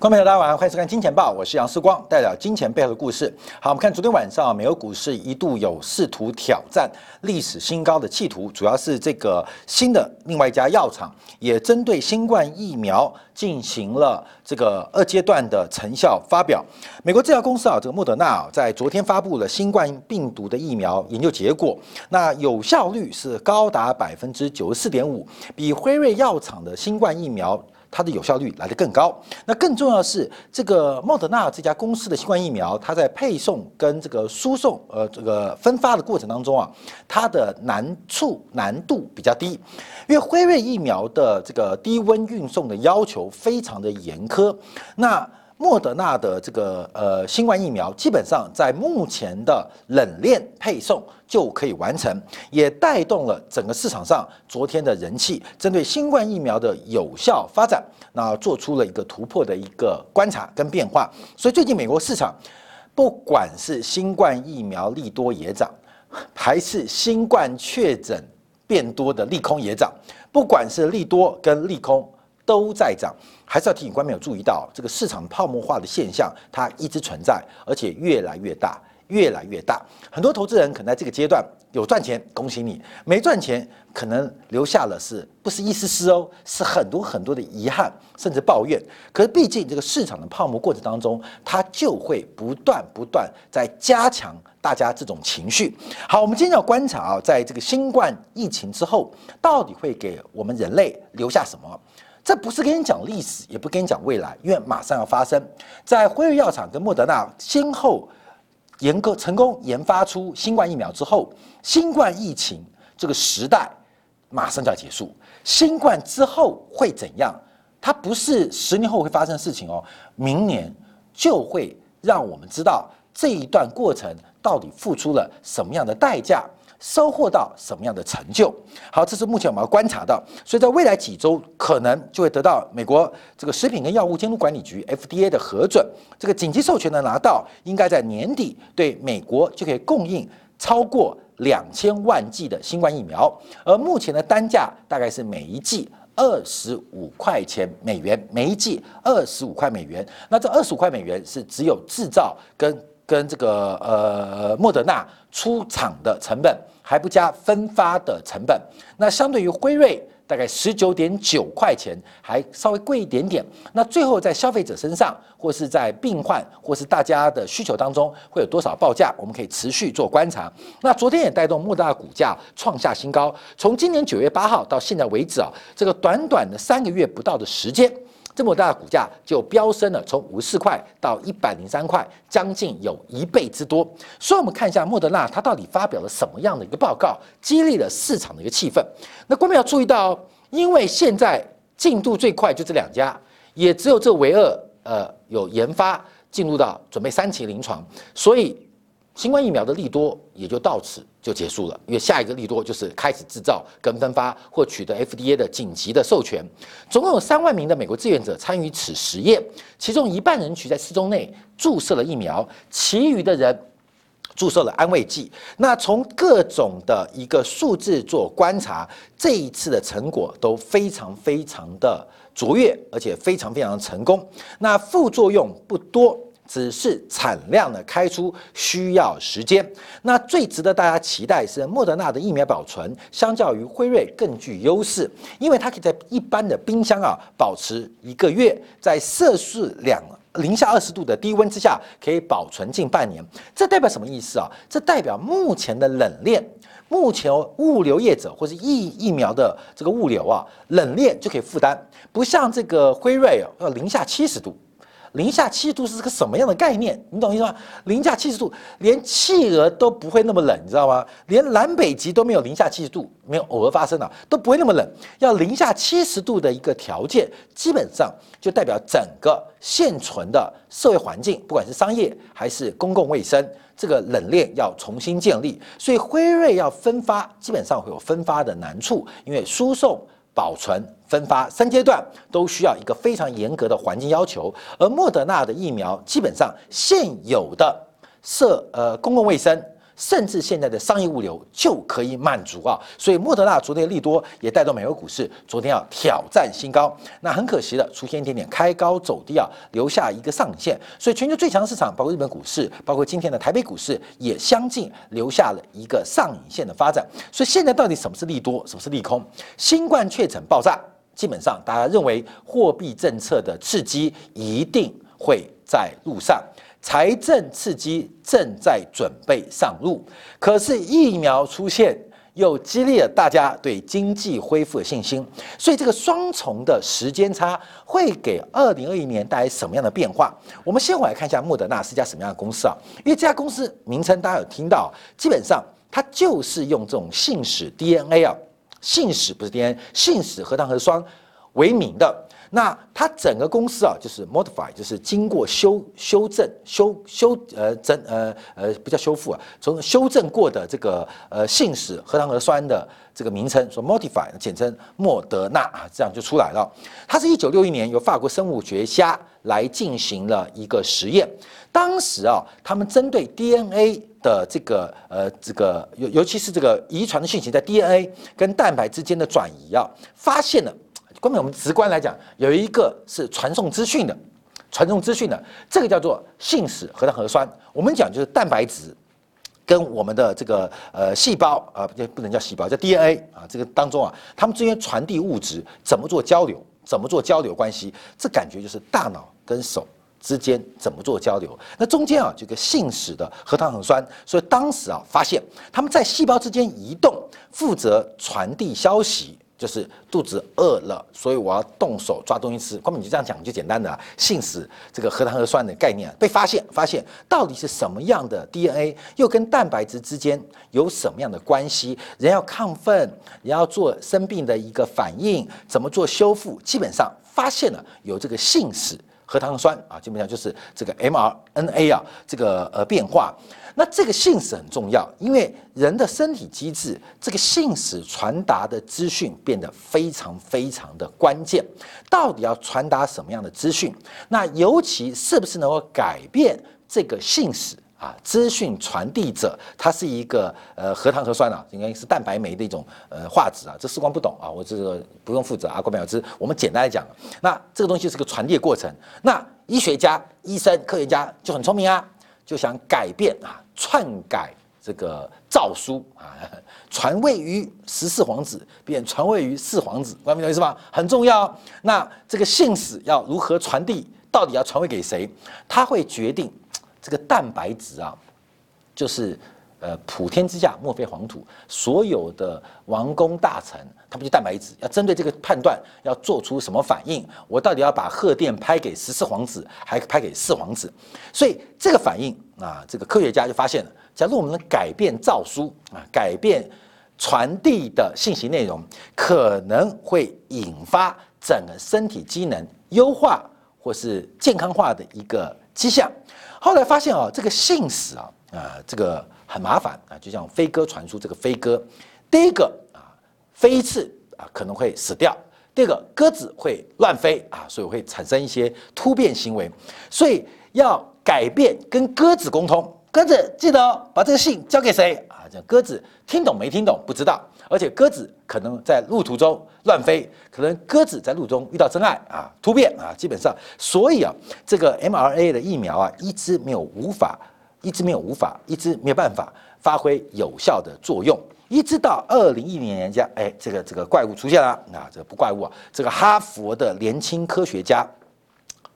观众朋友，大家晚上好，欢迎收看《金钱报》，我是杨世光，代表金钱背后的故事。好，我们看昨天晚上，美国股市一度有试图挑战历史新高的企图，主要是这个新的另外一家药厂也针对新冠疫苗进行了这个二阶段的成效发表。美国制药公司啊，这个莫德纳啊，在昨天发布了新冠病毒的疫苗研究结果，那有效率是高达百分之九十四点五，比辉瑞药厂的新冠疫苗。它的有效率来得更高。那更重要的是，这个莫德纳这家公司的新冠疫苗，它在配送跟这个输送，呃，这个分发的过程当中啊，它的难处难度比较低，因为辉瑞疫苗的这个低温运送的要求非常的严苛。那莫德纳的这个呃新冠疫苗，基本上在目前的冷链配送就可以完成，也带动了整个市场上昨天的人气。针对新冠疫苗的有效发展，那做出了一个突破的一个观察跟变化。所以最近美国市场，不管是新冠疫苗利多也涨，还是新冠确诊变多的利空也涨，不管是利多跟利空。都在涨，还是要提醒观众有注意到这个市场泡沫化的现象，它一直存在，而且越来越大，越来越大。很多投资人可能在这个阶段有赚钱，恭喜你；没赚钱，可能留下了是不是一丝丝哦，是很多很多的遗憾，甚至抱怨。可是毕竟这个市场的泡沫过程当中，它就会不断不断在加强大家这种情绪。好，我们今天要观察啊，在这个新冠疫情之后，到底会给我们人类留下什么？这不是跟你讲历史，也不跟你讲未来，因为马上要发生。在辉瑞药厂跟莫德纳先后研究成功研发出新冠疫苗之后，新冠疫情这个时代马上就要结束。新冠之后会怎样？它不是十年后会发生的事情哦，明年就会让我们知道这一段过程到底付出了什么样的代价。收获到什么样的成就？好，这是目前我们要观察到，所以在未来几周可能就会得到美国这个食品跟药物监督管理局 FDA 的核准，这个紧急授权的拿到，应该在年底对美国就可以供应超过两千万剂的新冠疫苗，而目前的单价大概是每一剂二十五块钱美元，每一剂二十五块美元。那这二十五块美元是只有制造跟跟这个呃莫德纳出厂的成本。还不加分发的成本，那相对于辉瑞大概十九点九块钱，还稍微贵一点点。那最后在消费者身上，或是在病患，或是大家的需求当中，会有多少报价？我们可以持续做观察。那昨天也带动莫大股价创下新高，从今年九月八号到现在为止啊，这个短短的三个月不到的时间。这么大的股价就飙升了，从五十四块到一百零三块，将近有一倍之多。所以，我们看一下莫德纳它到底发表了什么样的一个报告，激励了市场的一个气氛。那观众要注意到，因为现在进度最快就这两家，也只有这唯二呃有研发进入到准备三期临床，所以。新冠疫苗的利多也就到此就结束了，因为下一个利多就是开始制造跟分发或取得 FDA 的紧急的授权。总共有三万名的美国志愿者参与此实验，其中一半人群在四周内注射了疫苗，其余的人注射了安慰剂。那从各种的一个数字做观察，这一次的成果都非常非常的卓越，而且非常非常的成功。那副作用不多。只是产量的开出需要时间。那最值得大家期待是莫德纳的疫苗保存，相较于辉瑞更具优势，因为它可以在一般的冰箱啊保持一个月，在摄氏两零下二十度的低温之下可以保存近半年。这代表什么意思啊？这代表目前的冷链，目前物流业者或是疫疫苗的这个物流啊，冷链就可以负担，不像这个辉瑞啊要零下七十度。零下七十度是个什么样的概念？你懂意思吗？零下七十度，连企鹅都不会那么冷，你知道吗？连南北极都没有零下七十度，没有偶尔发生的，都不会那么冷。要零下七十度的一个条件，基本上就代表整个现存的社会环境，不管是商业还是公共卫生，这个冷链要重新建立。所以辉瑞要分发，基本上会有分发的难处，因为输送。保存、分发三阶段都需要一个非常严格的环境要求，而莫德纳的疫苗基本上现有的设呃公共卫生甚至现在的商业物流就可以满足啊。所以莫德纳昨天利多也带动美国股市昨天要挑战新高。那很可惜的，出现一点点开高走低啊，留下一个上影线。所以全球最强市场，包括日本股市，包括今天的台北股市，也相继留下了一个上影线的发展。所以现在到底什么是利多，什么是利空？新冠确诊爆炸，基本上大家认为货币政策的刺激一定会在路上，财政刺激正在准备上路。可是疫苗出现。又激励了大家对经济恢复的信心，所以这个双重的时间差会给二零二一年带来什么样的变化？我们先回来看一下莫德纳是一家什么样的公司啊？因为这家公司名称大家有听到，基本上它就是用这种信使 DNA 啊，信使不是 DNA，信使核糖核酸为名的。那它整个公司啊，就是 modify，就是经过修修正、修修呃整呃呃不叫修复啊，从修正过的这个呃信使核糖核酸的这个名称，说 modify，简称莫德纳啊，这样就出来了。它是一九六一年由法国生物学家来进行了一个实验，当时啊，他们针对 DNA 的这个呃这个尤尤其是这个遗传的信息在 DNA 跟蛋白之间的转移啊，发现了。根本我们直观来讲，有一个是传送资讯的，传送资讯的，这个叫做信使核糖核酸。我们讲就是蛋白质跟我们的这个呃细胞啊，不不能叫细胞，叫 DNA 啊，这个当中啊，它们之间传递物质怎么做交流，怎么做交流关系？这感觉就是大脑跟手之间怎么做交流。那中间啊，这个信使的核糖核酸，所以当时啊，发现他们在细胞之间移动，负责传递消息。就是肚子饿了，所以我要动手抓东西吃。光本你就这样讲就简单的，信使这个核糖核酸的概念被发现，发现到底是什么样的 DNA，又跟蛋白质之间有什么样的关系？人要亢奋，人要做生病的一个反应，怎么做修复？基本上发现了有这个信使核糖核酸啊，基本上就是这个 mRNA 啊，这个呃变化。那这个信使很重要，因为人的身体机制，这个信使传达的资讯变得非常非常的关键。到底要传达什么样的资讯？那尤其是不是能够改变这个信使啊？资讯传递者，它是一个呃核糖核酸啊，应该是蛋白酶的一种呃化质啊。这事光不懂啊，我这个不用负责啊。郭淼之，我们简单来讲，那这个东西是个传递过程。那医学家、医生、科学家就很聪明啊。就想改变啊，篡改这个诏书啊，传位于十四皇子，变传位于四皇子，明白意思吗？很重要。那这个信使要如何传递？到底要传位给谁？他会决定这个蛋白质啊，就是。呃，普天之下莫非黄土，所有的王公大臣，他不就蛋白质？要针对这个判断，要做出什么反应？我到底要把贺电拍给十四皇子，还拍给四皇子？所以这个反应啊，这个科学家就发现了，假如我们能改变诏书啊，改变传递的信息内容，可能会引发整个身体机能优化或是健康化的一个迹象。后来发现啊，这个信使啊，啊，这个。很麻烦啊，就像飞鸽传书，这个飞鸽，第一个飞一次啊可能会死掉，第二个鸽子会乱飞啊，所以会产生一些突变行为，所以要改变跟鸽子沟通，鸽子记得，把这个信交给谁？啊？这鸽子听懂没听懂不知道，而且鸽子可能在路途中乱飞，可能鸽子在路中遇到真爱啊，突变啊，基本上，所以啊，这个 mRNA 的疫苗啊，一直没有无法。一直没有无法，一直没有办法发挥有效的作用，一直到二零一零年家，哎，这个这个怪物出现了，啊，这个不怪物啊，这个哈佛的年轻科学家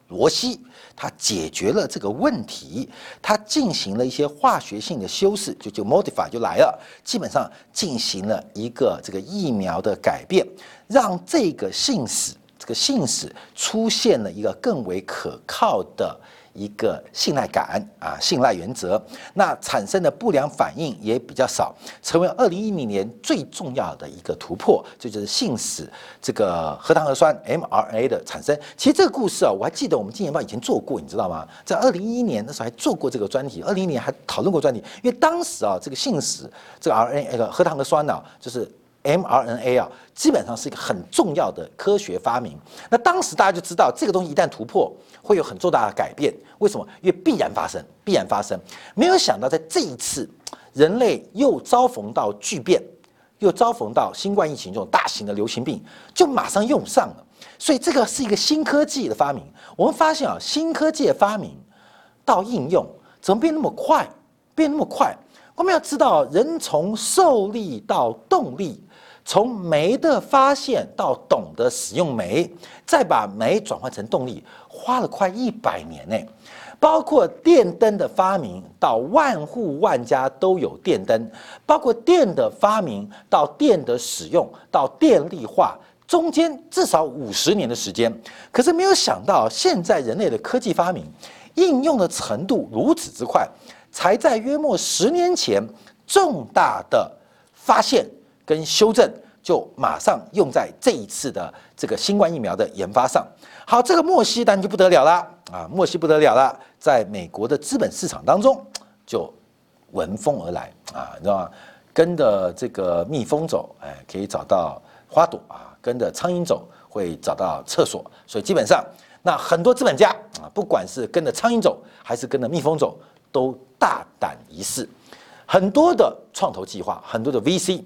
罗西，他解决了这个问题，他进行了一些化学性的修饰，就就 modify 就来了，基本上进行了一个这个疫苗的改变，让这个信使这个信使出现了一个更为可靠的。一个信赖感啊，信赖原则，那产生的不良反应也比较少，成为二零一零年最重要的一个突破，这就是信使这个核糖核酸 mRNA 的产生。其实这个故事啊，我还记得我们金钱报以前做过，你知道吗？在二零一一年的时候还做过这个专题，二零一年还讨论过专题，因为当时啊，这个信使这个 RNA 那个核糖核酸呢，就是。mRNA 啊，基本上是一个很重要的科学发明。那当时大家就知道，这个东西一旦突破，会有很重大的改变。为什么？因为必然发生，必然发生。没有想到，在这一次人类又遭逢到巨变，又遭逢到新冠疫情这种大型的流行病，就马上用上了。所以这个是一个新科技的发明。我们发现啊，新科技的发明到应用怎么变那么快？变那么快？我们要知道，人从受力到动力，从煤的发现到懂得使用煤，再把煤转换成动力，花了快一百年呢。包括电灯的发明到万户万家都有电灯，包括电的发明到电的使用到电力化，中间至少五十年的时间。可是没有想到，现在人类的科技发明应用的程度如此之快，才在约莫十年前重大的发现跟修正，就马上用在这一次的这个新冠疫苗的研发上。好，这个墨西当然就不得了了啊，墨西不得了了。在美国的资本市场当中，就闻风而来啊，你知道吗？跟着这个蜜蜂走，哎，可以找到花朵啊；跟着苍蝇走，会找到厕所。所以基本上，那很多资本家啊，不管是跟着苍蝇走，还是跟着蜜蜂走，都大胆一试。很多的创投计划，很多的 VC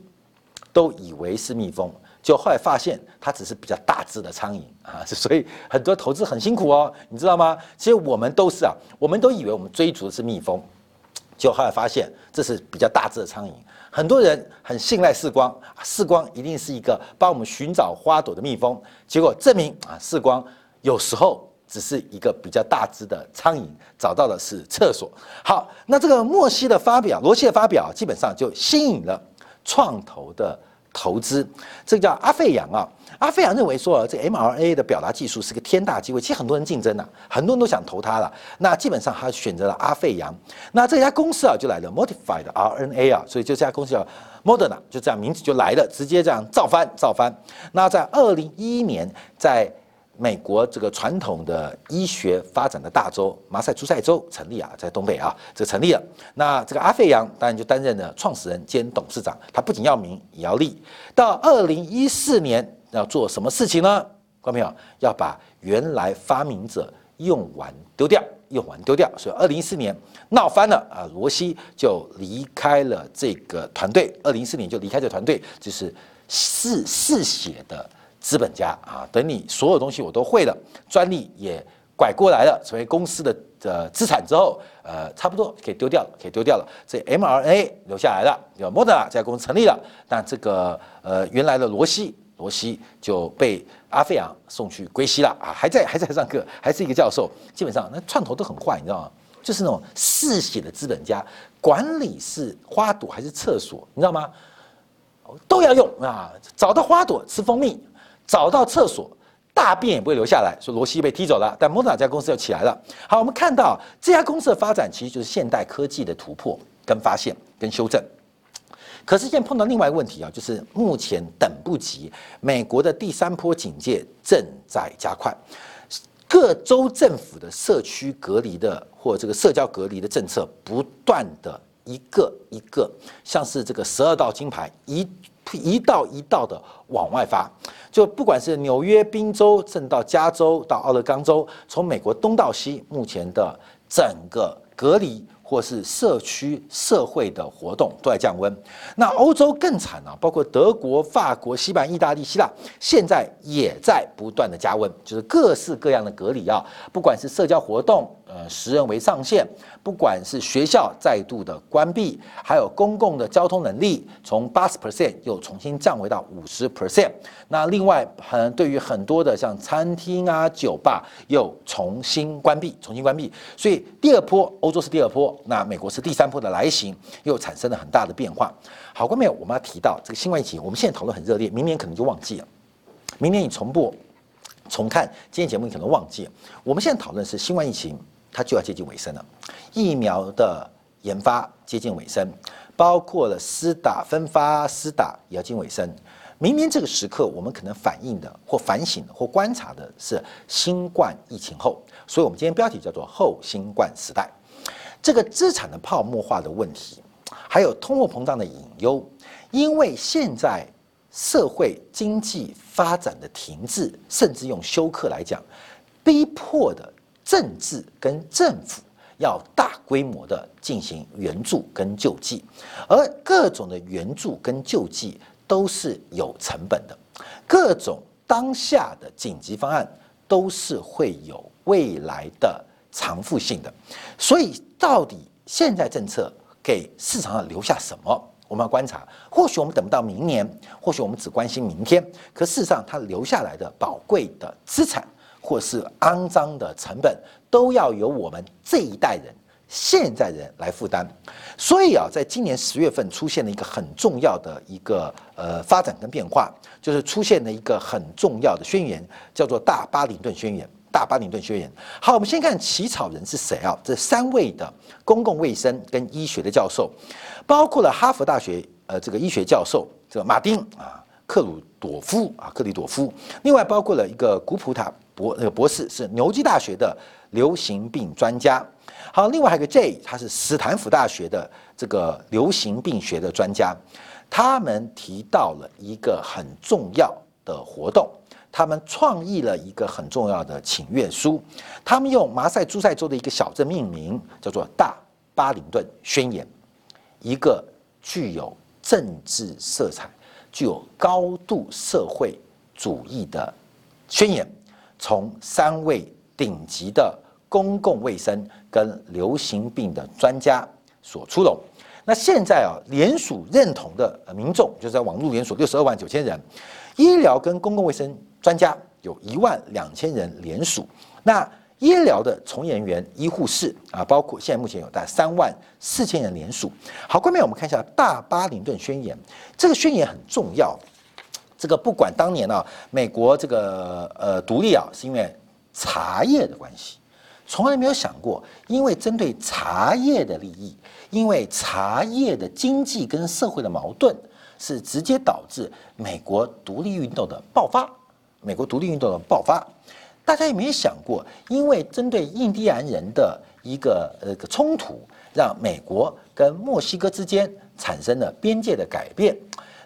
都以为是蜜蜂。就后来发现，它只是比较大只的苍蝇啊，所以很多投资很辛苦哦，你知道吗？其实我们都是啊，我们都以为我们追逐的是蜜蜂，就后来发现这是比较大只的苍蝇。很多人很信赖视光，视光一定是一个帮我们寻找花朵的蜜蜂，结果证明啊，视光有时候只是一个比较大只的苍蝇，找到的是厕所。好，那这个莫西的发表，罗西的发表，基本上就吸引了创投的。投资，这个叫阿费扬啊。阿费扬认为说，这 mRNA 的表达技术是个天大机会。其实很多人竞争啊，很多人都想投它了。那基本上他选择了阿费扬。那这家公司啊，就来了 Modified RNA 啊，所以就这家公司叫 Moderna，就这样名字就来了，直接这样造翻造翻。那在二零一一年，在美国这个传统的医学发展的大州马赛诸塞州成立啊，在东北啊，这成立了。那这个阿费扬当然就担任了创始人兼董事长。他不仅要名也要利。到二零一四年要做什么事情呢？观众朋友要把原来发明者用完丢掉，用完丢掉。所以二零一四年闹翻了啊，罗西就离开了这个团队。二零一四年就离开这个团队，就是嗜嗜血的。资本家啊，等你所有东西我都会了，专利也拐过来了，成为公司的呃资产之后，呃，差不多可以丢掉了，可以丢掉了。这 mRNA 留下来了，有 Moderna 这家公司成立了，但这个呃原来的罗西，罗西就被阿费扬送去归西了啊，还在还在上课，还是一个教授。基本上那串头都很坏，你知道吗？就是那种嗜血的资本家，管理是花朵还是厕所，你知道吗？都要用啊，找到花朵吃蜂蜜。找到厕所，大便也不会留下来，说罗西被踢走了，但莫纳这家公司又起来了。好，我们看到这家公司的发展其实就是现代科技的突破、跟发现、跟修正。可是现在碰到另外一个问题啊，就是目前等不及，美国的第三波警戒正在加快，各州政府的社区隔离的或这个社交隔离的政策不断的一个一个，像是这个十二道金牌一。一道一道的往外发，就不管是纽约、宾州，甚到加州、到奥勒冈州，从美国东到西，目前的整个隔离或是社区社会的活动都在降温。那欧洲更惨啊，包括德国、法国、西班牙、意大利、希腊，现在也在不断的加温，就是各式各样的隔离啊，不管是社交活动。呃，十人为上限，不管是学校再度的关闭，还有公共的交通能力从八十 percent 又重新降回到五十 percent。那另外，很对于很多的像餐厅啊、酒吧又重新关闭，重新关闭。所以第二波，欧洲是第二波，那美国是第三波的来袭，又产生了很大的变化。好，过没有？我们要提到这个新冠疫情，我们现在讨论很热烈，明年可能就忘记了。明年你重播、重看今天节目，你可能忘记了。我们现在讨论是新冠疫情。它就要接近尾声了，疫苗的研发接近尾声，包括了施打、分发、施打也要进尾声。明年这个时刻，我们可能反映的或反省的或观察的是新冠疫情后，所以我们今天标题叫做“后新冠时代”。这个资产的泡沫化的问题，还有通货膨胀的隐忧，因为现在社会经济发展的停滞，甚至用休克来讲，逼迫的。政治跟政府要大规模的进行援助跟救济，而各种的援助跟救济都是有成本的，各种当下的紧急方案都是会有未来的偿付性的，所以到底现在政策给市场上留下什么？我们要观察，或许我们等不到明年，或许我们只关心明天，可事实上它留下来的宝贵的资产，或是肮脏的成本，都要由我们这一代人、现在人来负担。所以啊，在今年十月份出现了一个很重要的一个呃发展跟变化，就是出现了一个很重要的宣言，叫做《大巴林顿宣言》。大巴林顿宣言。好，我们先看起草人是谁啊？这三位的公共卫生跟医学的教授，包括了哈佛大学呃这个医学教授这个马丁啊克鲁朵夫啊克里朵夫，另外包括了一个古普塔博那个博士是牛津大学的流行病专家。好，另外还有个 J，他是斯坦福大学的这个流行病学的专家。他们提到了一个很重要的活动。他们创意了一个很重要的请愿书，他们用马赛诸塞州的一个小镇命名，叫做大巴林顿宣言，一个具有政治色彩、具有高度社会主义的宣言，从三位顶级的公共卫生跟流行病的专家所出笼。那现在啊，联署认同的民众，就是在网络联署六十二万九千人，医疗跟公共卫生。专家有一万两千人联署，那医疗的从业人员、医护士啊，包括现在目前有大三万四千人联署。好，下面我们看一下大巴林顿宣言，这个宣言很重要。这个不管当年啊，美国这个呃独立啊，是因为茶叶的关系，从来没有想过，因为针对茶叶的利益，因为茶叶的经济跟社会的矛盾，是直接导致美国独立运动的爆发。美国独立运动的爆发，大家有没有想过？因为针对印第安人的一个呃冲突，让美国跟墨西哥之间产生了边界的改变。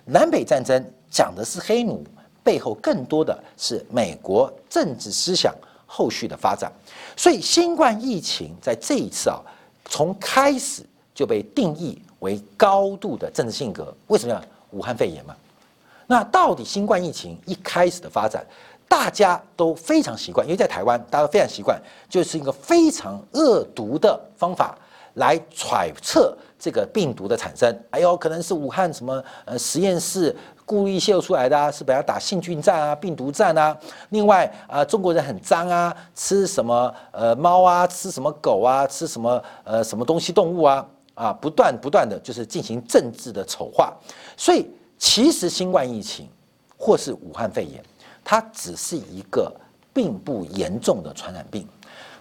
南北战争讲的是黑奴，背后更多的是美国政治思想后续的发展。所以新冠疫情在这一次啊，从开始就被定义为高度的政治性格。为什么呀？武汉肺炎嘛。那到底新冠疫情一开始的发展，大家都非常习惯，因为在台湾，大家都非常习惯，就是一个非常恶毒的方法来揣测这个病毒的产生。哎呦，可能是武汉什么呃实验室故意泄露出来的，啊，是本来打细菌战啊、病毒战啊。另外啊，中国人很脏啊，吃什么呃猫啊，吃什么狗啊，吃什么呃什么东西动物啊啊，不断不断的就是进行政治的丑化，所以。其实新冠疫情或是武汉肺炎，它只是一个并不严重的传染病，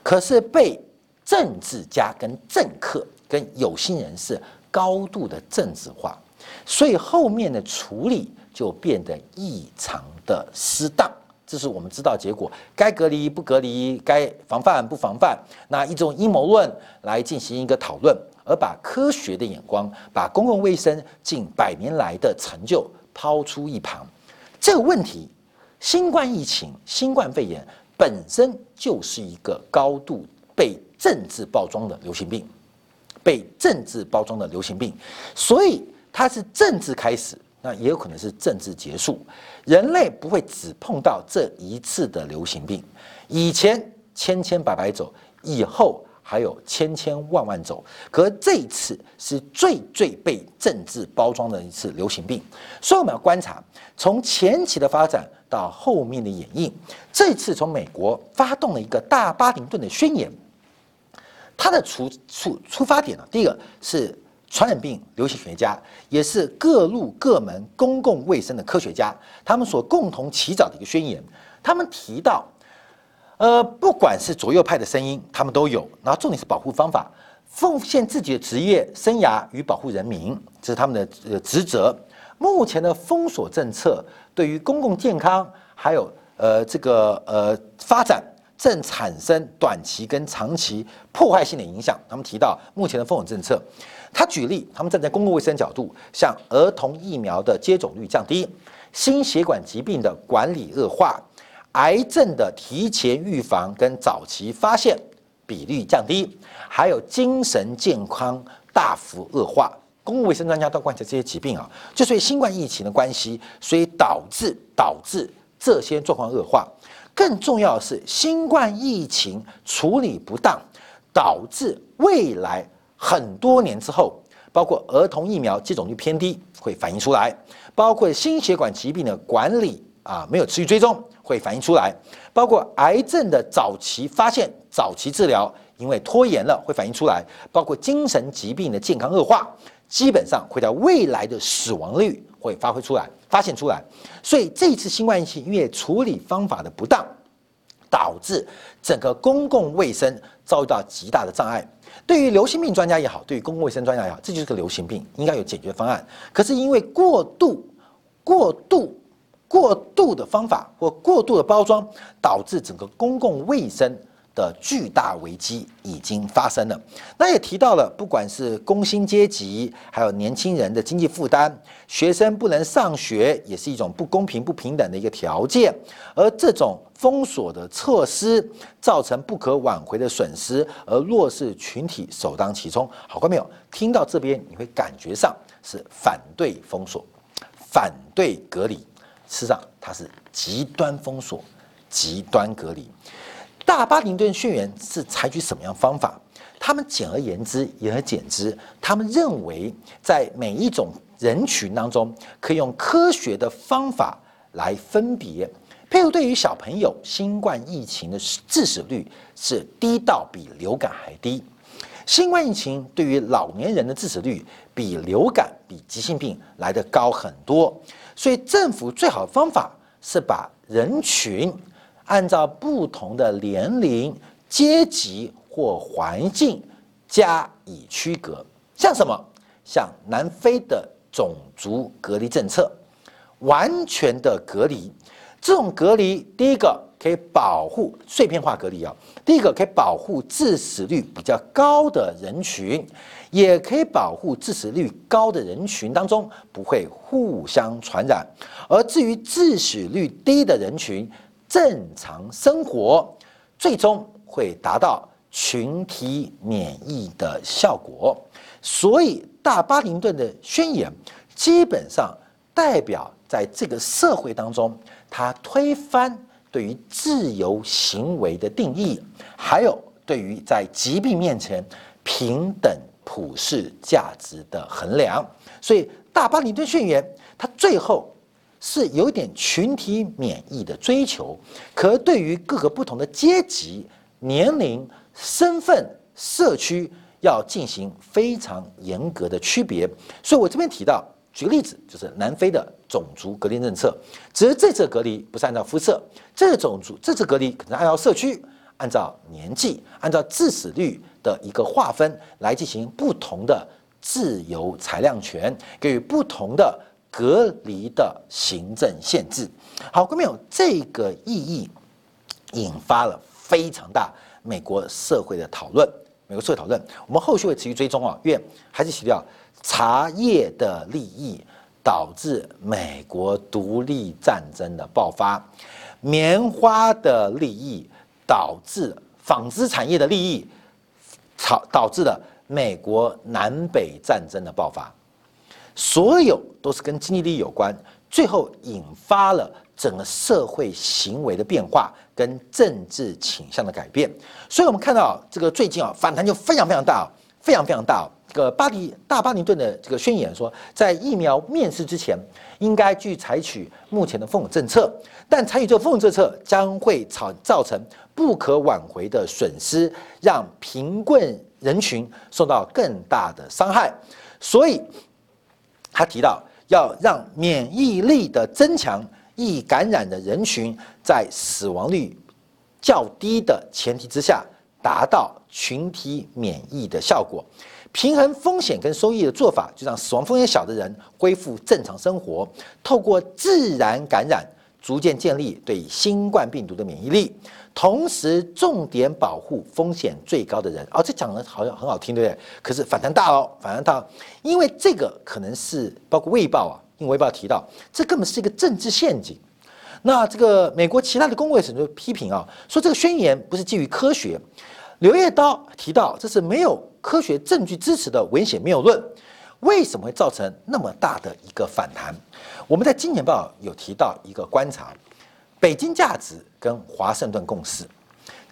可是被政治家、跟政客、跟有心人士高度的政治化，所以后面的处理就变得异常的失当。这是我们知道结果，该隔离不隔离，该防范不防范，那一种阴谋论来进行一个讨论。而把科学的眼光，把公共卫生近百年来的成就抛出一旁，这个问题，新冠疫情、新冠肺炎本身就是一个高度被政治包装的流行病，被政治包装的流行病，所以它是政治开始，那也有可能是政治结束。人类不会只碰到这一次的流行病，以前千千百百走，以后。还有千千万万种，可这一次是最最被政治包装的一次流行病，所以我们要观察从前期的发展到后面的演绎。这次从美国发动了一个大巴林顿的宣言，它的出出出发点呢，第一个是传染病流行学家，也是各路各门公共卫生的科学家，他们所共同起草的一个宣言，他们提到。呃，不管是左右派的声音，他们都有。然后重点是保护方法，奉献自己的职业生涯与保护人民，这是他们的呃职责。目前的封锁政策对于公共健康还有呃这个呃发展正产生短期跟长期破坏性的影响。他们提到目前的封锁政策，他举例，他们站在公共卫生角度，像儿童疫苗的接种率降低，心血管疾病的管理恶化。癌症的提前预防跟早期发现比率降低，还有精神健康大幅恶化。公共卫生专家都观察这些疾病啊，就所以新冠疫情的关系，所以导致导致这些状况恶化。更重要的是，新冠疫情处理不当，导致未来很多年之后，包括儿童疫苗接种率偏低会反映出来，包括心血管疾病的管理啊没有持续追踪会反映出来，包括癌症的早期发现、早期治疗因为拖延了会反映出来，包括精神疾病的健康恶化。基本上会在未来的死亡率会发挥出来、发现出来，所以这次新冠疫情因为处理方法的不当，导致整个公共卫生遭遇到极大的障碍。对于流行病专家也好，对于公共卫生专家也好，这就是个流行病，应该有解决方案。可是因为过度、过度、过度的方法或过度的包装，导致整个公共卫生。的巨大危机已经发生了。那也提到了，不管是工薪阶级，还有年轻人的经济负担，学生不能上学，也是一种不公平、不平等的一个条件。而这种封锁的措施，造成不可挽回的损失，而弱势群体首当其冲。好，观众朋友，听到这边，你会感觉上是反对封锁，反对隔离。事实上，它是极端封锁、极端隔离。大巴林顿宣言是采取什么样方法？他们简而言之，言而简之，他们认为在每一种人群当中，可以用科学的方法来分别。譬如对于小朋友，新冠疫情的致死率是低到比流感还低；新冠疫情对于老年人的致死率比流感、比急性病来得高很多。所以政府最好的方法是把人群。按照不同的年龄、阶级或环境加以区隔，像什么？像南非的种族隔离政策，完全的隔离。这种隔离，第一个可以保护碎片化隔离啊，第一个可以保护致死率比较高的人群，也可以保护致死率高的人群当中不会互相传染。而至于致死率低的人群，正常生活，最终会达到群体免疫的效果。所以，大巴林顿的宣言基本上代表在这个社会当中，他推翻对于自由行为的定义，还有对于在疾病面前平等普世价值的衡量。所以，大巴林顿宣言它最后。是有点群体免疫的追求，可对于各个不同的阶级、年龄、身份、社区，要进行非常严格的区别。所以我这边提到，举个例子，就是南非的种族隔离政策，只是这次隔离不是按照肤色，这种族这次隔离可能按照社区、按照年纪、按照致死率的一个划分来进行不同的自由裁量权，给予不同的。隔离的行政限制，好，各位朋友，这个意义引发了非常大美国社会的讨论。美国社会讨论，我们后续会持续追踪啊。因为还是提到茶叶的利益导致美国独立战争的爆发，棉花的利益导致纺织产业的利益，导导致了美国南北战争的爆发。所有都是跟经济利益有关，最后引发了整个社会行为的变化跟政治倾向的改变。所以，我们看到这个最近啊，反弹就非常非常大，非常非常大。这个巴黎大巴黎顿的这个宣言说，在疫苗面世之前，应该去采取目前的封锁政策，但采取这个封锁政策将会造造成不可挽回的损失，让贫困人群受到更大的伤害。所以。他提到要让免疫力的增强，易感染的人群在死亡率较低的前提之下，达到群体免疫的效果。平衡风险跟收益的做法，就让死亡风险小的人恢复正常生活，透过自然感染，逐渐建立对新冠病毒的免疫力。同时，重点保护风险最高的人。哦，这讲的好像很好听，对不对？可是反弹大哦，反弹大，因为这个可能是包括《卫报》啊，因为《卫报》提到，这根本是一个政治陷阱。那这个美国其他的公卫省就批评啊，说这个宣言不是基于科学，刘叶刀提到，这是没有科学证据支持的危险谬论。为什么会造成那么大的一个反弹？我们在《金钱报》有提到一个观察：北京价值跟华盛顿共识，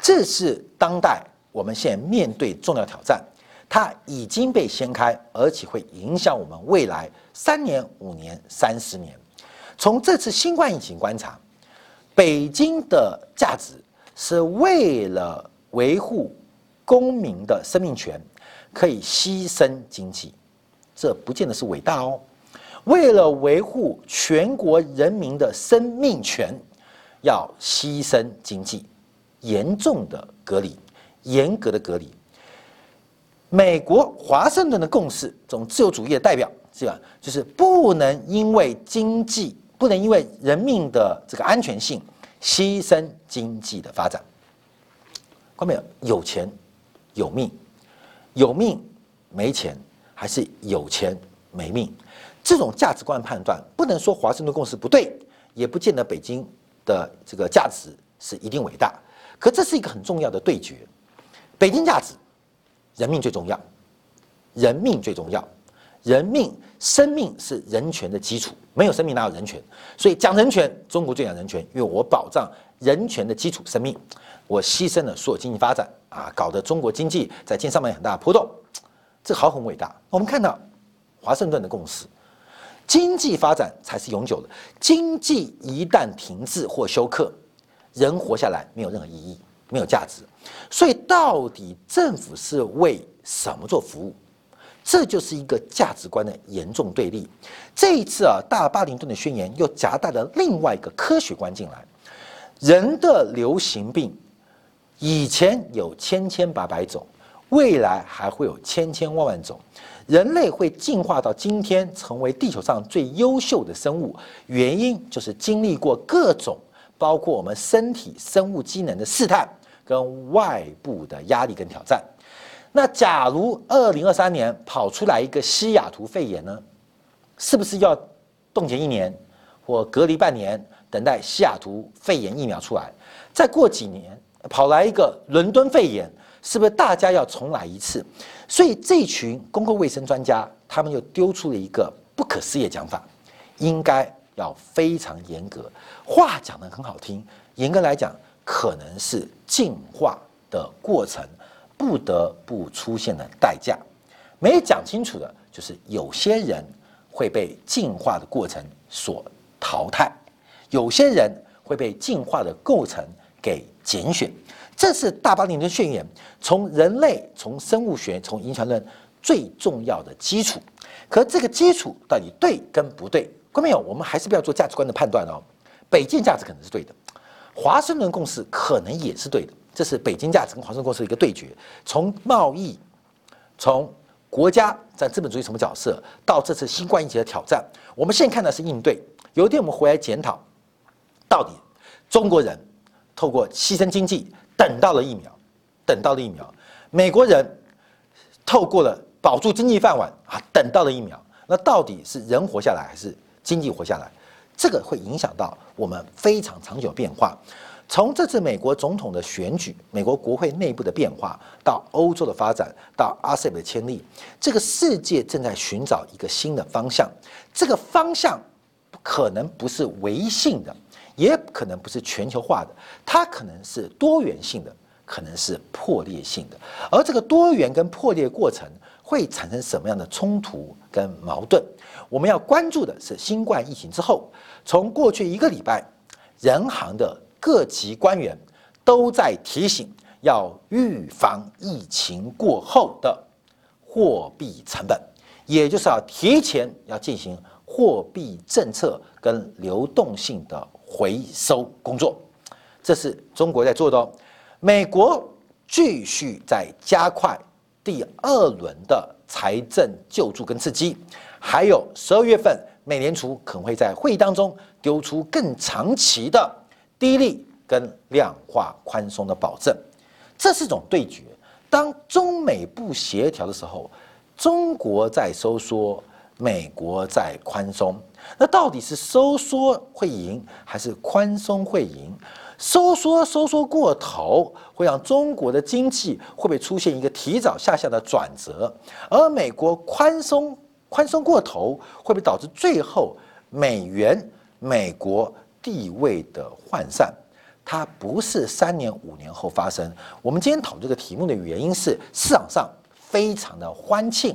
这是当代我们现在面对重要挑战。它已经被掀开，而且会影响我们未来三年、五年、三十年。从这次新冠疫情观察，北京的价值是为了维护公民的生命权，可以牺牲经济，这不见得是伟大哦。为了维护全国人民的生命权，要牺牲经济，严重的隔离，严格的隔离。美国华盛顿的共识，这种自由主义的代表是吧？就是不能因为经济，不能因为人命的这个安全性，牺牲经济的发展。看没有？有钱有命，有命没钱，还是有钱没命？这种价值观判断，不能说华盛顿共识不对，也不见得北京的这个价值是一定伟大。可这是一个很重要的对决，北京价值。人命最重要，人命最重要，人命生命是人权的基础，没有生命哪有人权？所以讲人权，中国最讲人权，因为我保障人权的基础生命，我牺牲了所有经济发展啊，搞得中国经济在经上面很大的波动，这好很伟大。我们看到华盛顿的共识，经济发展才是永久的，经济一旦停滞或休克，人活下来没有任何意义。没有价值，所以到底政府是为什么做服务？这就是一个价值观的严重对立。这一次啊，大巴林顿的宣言又夹带了另外一个科学观进来：人的流行病以前有千千百百种，未来还会有千千万万种。人类会进化到今天成为地球上最优秀的生物，原因就是经历过各种包括我们身体生物机能的试探。跟外部的压力跟挑战，那假如二零二三年跑出来一个西雅图肺炎呢，是不是要冻结一年或隔离半年，等待西雅图肺炎疫苗出来？再过几年跑来一个伦敦肺炎，是不是大家要重来一次？所以这群公共卫生专家，他们又丢出了一个不可思议的讲法，应该要非常严格。话讲得很好听，严格来讲。可能是进化的过程不得不出现的代价，没讲清楚的就是有些人会被进化的过程所淘汰，有些人会被进化的构成给拣选。这是大巴黎的宣言从人类、从生物学、从遗传论最重要的基础。可这个基础到底对跟不对？观众朋友，我们还是不要做价值观的判断哦。北京价值可能是对的。华盛顿共识可能也是对的，这是北京价值跟华盛顿共识的一个对决。从贸易，从国家在资本主义什么角色，到这次新冠疫情的挑战，我们现在看的是应对。有一天我们回来检讨，到底中国人透过牺牲经济等到了疫苗，等到了疫苗；美国人透过了保住经济饭碗啊，等到了疫苗。那到底是人活下来还是经济活下来？这个会影响到我们非常长久变化。从这次美国总统的选举、美国国会内部的变化，到欧洲的发展，到阿塞的迁立，这个世界正在寻找一个新的方向。这个方向可能不是唯性的，也可能不是全球化的，它可能是多元性的，可能是破裂性的。而这个多元跟破裂过程会产生什么样的冲突跟矛盾？我们要关注的是新冠疫情之后。从过去一个礼拜，人行的各级官员都在提醒要预防疫情过后的货币成本，也就是要提前要进行货币政策跟流动性的回收工作。这是中国在做的。美国继续在加快第二轮的财政救助跟刺激，还有十二月份。美联储可能会在会议当中丢出更长期的低利跟量化宽松的保证，这是种对决。当中美不协调的时候，中国在收缩，美国在宽松，那到底是收缩会赢还是宽松会赢？收缩收缩过头，会让中国的经济会不会出现一个提早下降的转折？而美国宽松宽松过头，会不会导致最后美元美国地位的涣散？它不是三年五年后发生。我们今天讨论这个题目的原因是市场上非常的欢庆，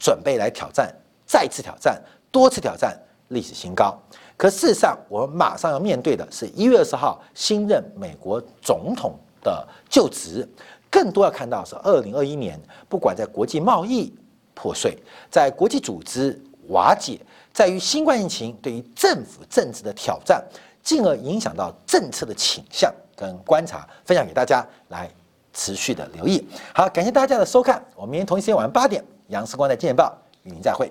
准备来挑战，再次挑战，多次挑战历史新高。可事实上，我们马上要面对的是一月二十号新任美国总统的就职，更多要看到是二零二一年，不管在国际贸易破碎，在国际组织瓦解，在于新冠疫情对于政府政治的挑战，进而影响到政策的倾向跟观察，分享给大家来持续的留意。好，感谢大家的收看，我们明天同一时间晚上八点，杨思光的《见报》与您再会。